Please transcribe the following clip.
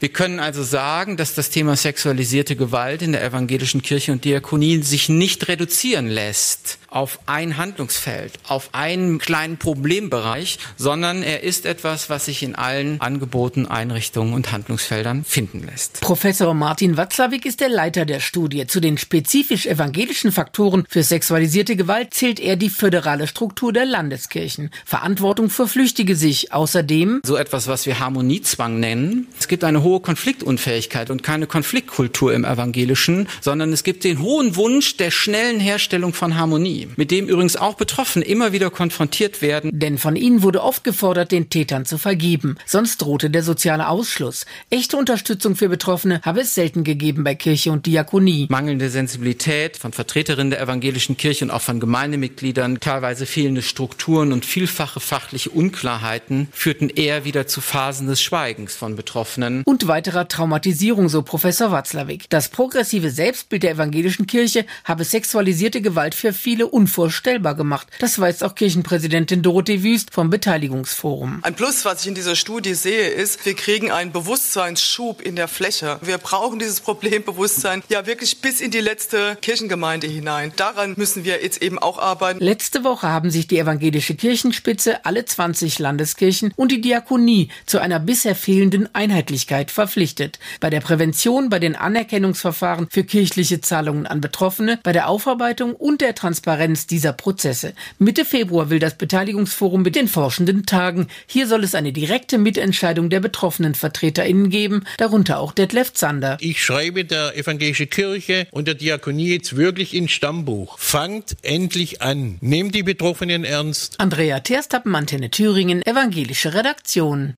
Wir können also sagen, dass das Thema sexualisierte Gewalt in der evangelischen Kirche und Diakonie sich nicht reduzieren lässt auf ein Handlungsfeld, auf einen kleinen Problembereich, sondern er ist etwas, was sich in allen Angeboten, Einrichtungen und Handlungsfeldern finden lässt. Professor Martin Watzlawick ist der Leiter der Studie. Zu den spezifisch evangelischen Faktoren für sexualisierte Gewalt zählt er die föderale Struktur der Landeskirchen. Verantwortung für Flüchtige sich außerdem so etwas, was wir Harmoniezwang nennen. Es gibt eine hohe Konfliktunfähigkeit und keine Konfliktkultur im Evangelischen, sondern es gibt den hohen Wunsch der schnellen Herstellung von Harmonie, mit dem übrigens auch Betroffene immer wieder konfrontiert werden. Denn von ihnen wurde oft gefordert, den Tätern zu vergeben. Sonst drohte der soziale Ausschluss. Echte Unterstützung für Betroffene habe es selten gegeben bei Kirche und Diakonie. Mangelnde Sensibilität von Vertreterinnen der evangelischen Kirche und auch von Gemeindemitgliedern, teilweise fehlende Strukturen und vielfache fachliche Unklarheiten führten eher wieder zu Phasen des Schweigens von Betroffenen. Und und weiterer Traumatisierung, so Professor Watzlawick. Das progressive Selbstbild der evangelischen Kirche habe sexualisierte Gewalt für viele unvorstellbar gemacht. Das weiß auch Kirchenpräsidentin Dorothee Wüst vom Beteiligungsforum. Ein Plus, was ich in dieser Studie sehe, ist, wir kriegen einen Bewusstseinsschub in der Fläche. Wir brauchen dieses Problembewusstsein ja wirklich bis in die letzte Kirchengemeinde hinein. Daran müssen wir jetzt eben auch arbeiten. Letzte Woche haben sich die evangelische Kirchenspitze, alle 20 Landeskirchen und die Diakonie zu einer bisher fehlenden Einheitlichkeit Öffentlichkeit verpflichtet. Bei der Prävention, bei den Anerkennungsverfahren für kirchliche Zahlungen an Betroffene, bei der Aufarbeitung und der Transparenz dieser Prozesse. Mitte Februar will das Beteiligungsforum mit den Forschenden tagen. Hier soll es eine direkte Mitentscheidung der betroffenen VertreterInnen geben, darunter auch Detlef Zander. Ich schreibe der evangelischen Kirche und der Diakonie jetzt wirklich ins Stammbuch. Fangt endlich an. Nehmt die Betroffenen ernst. Andrea Terstappen, Antenne Thüringen, evangelische Redaktion.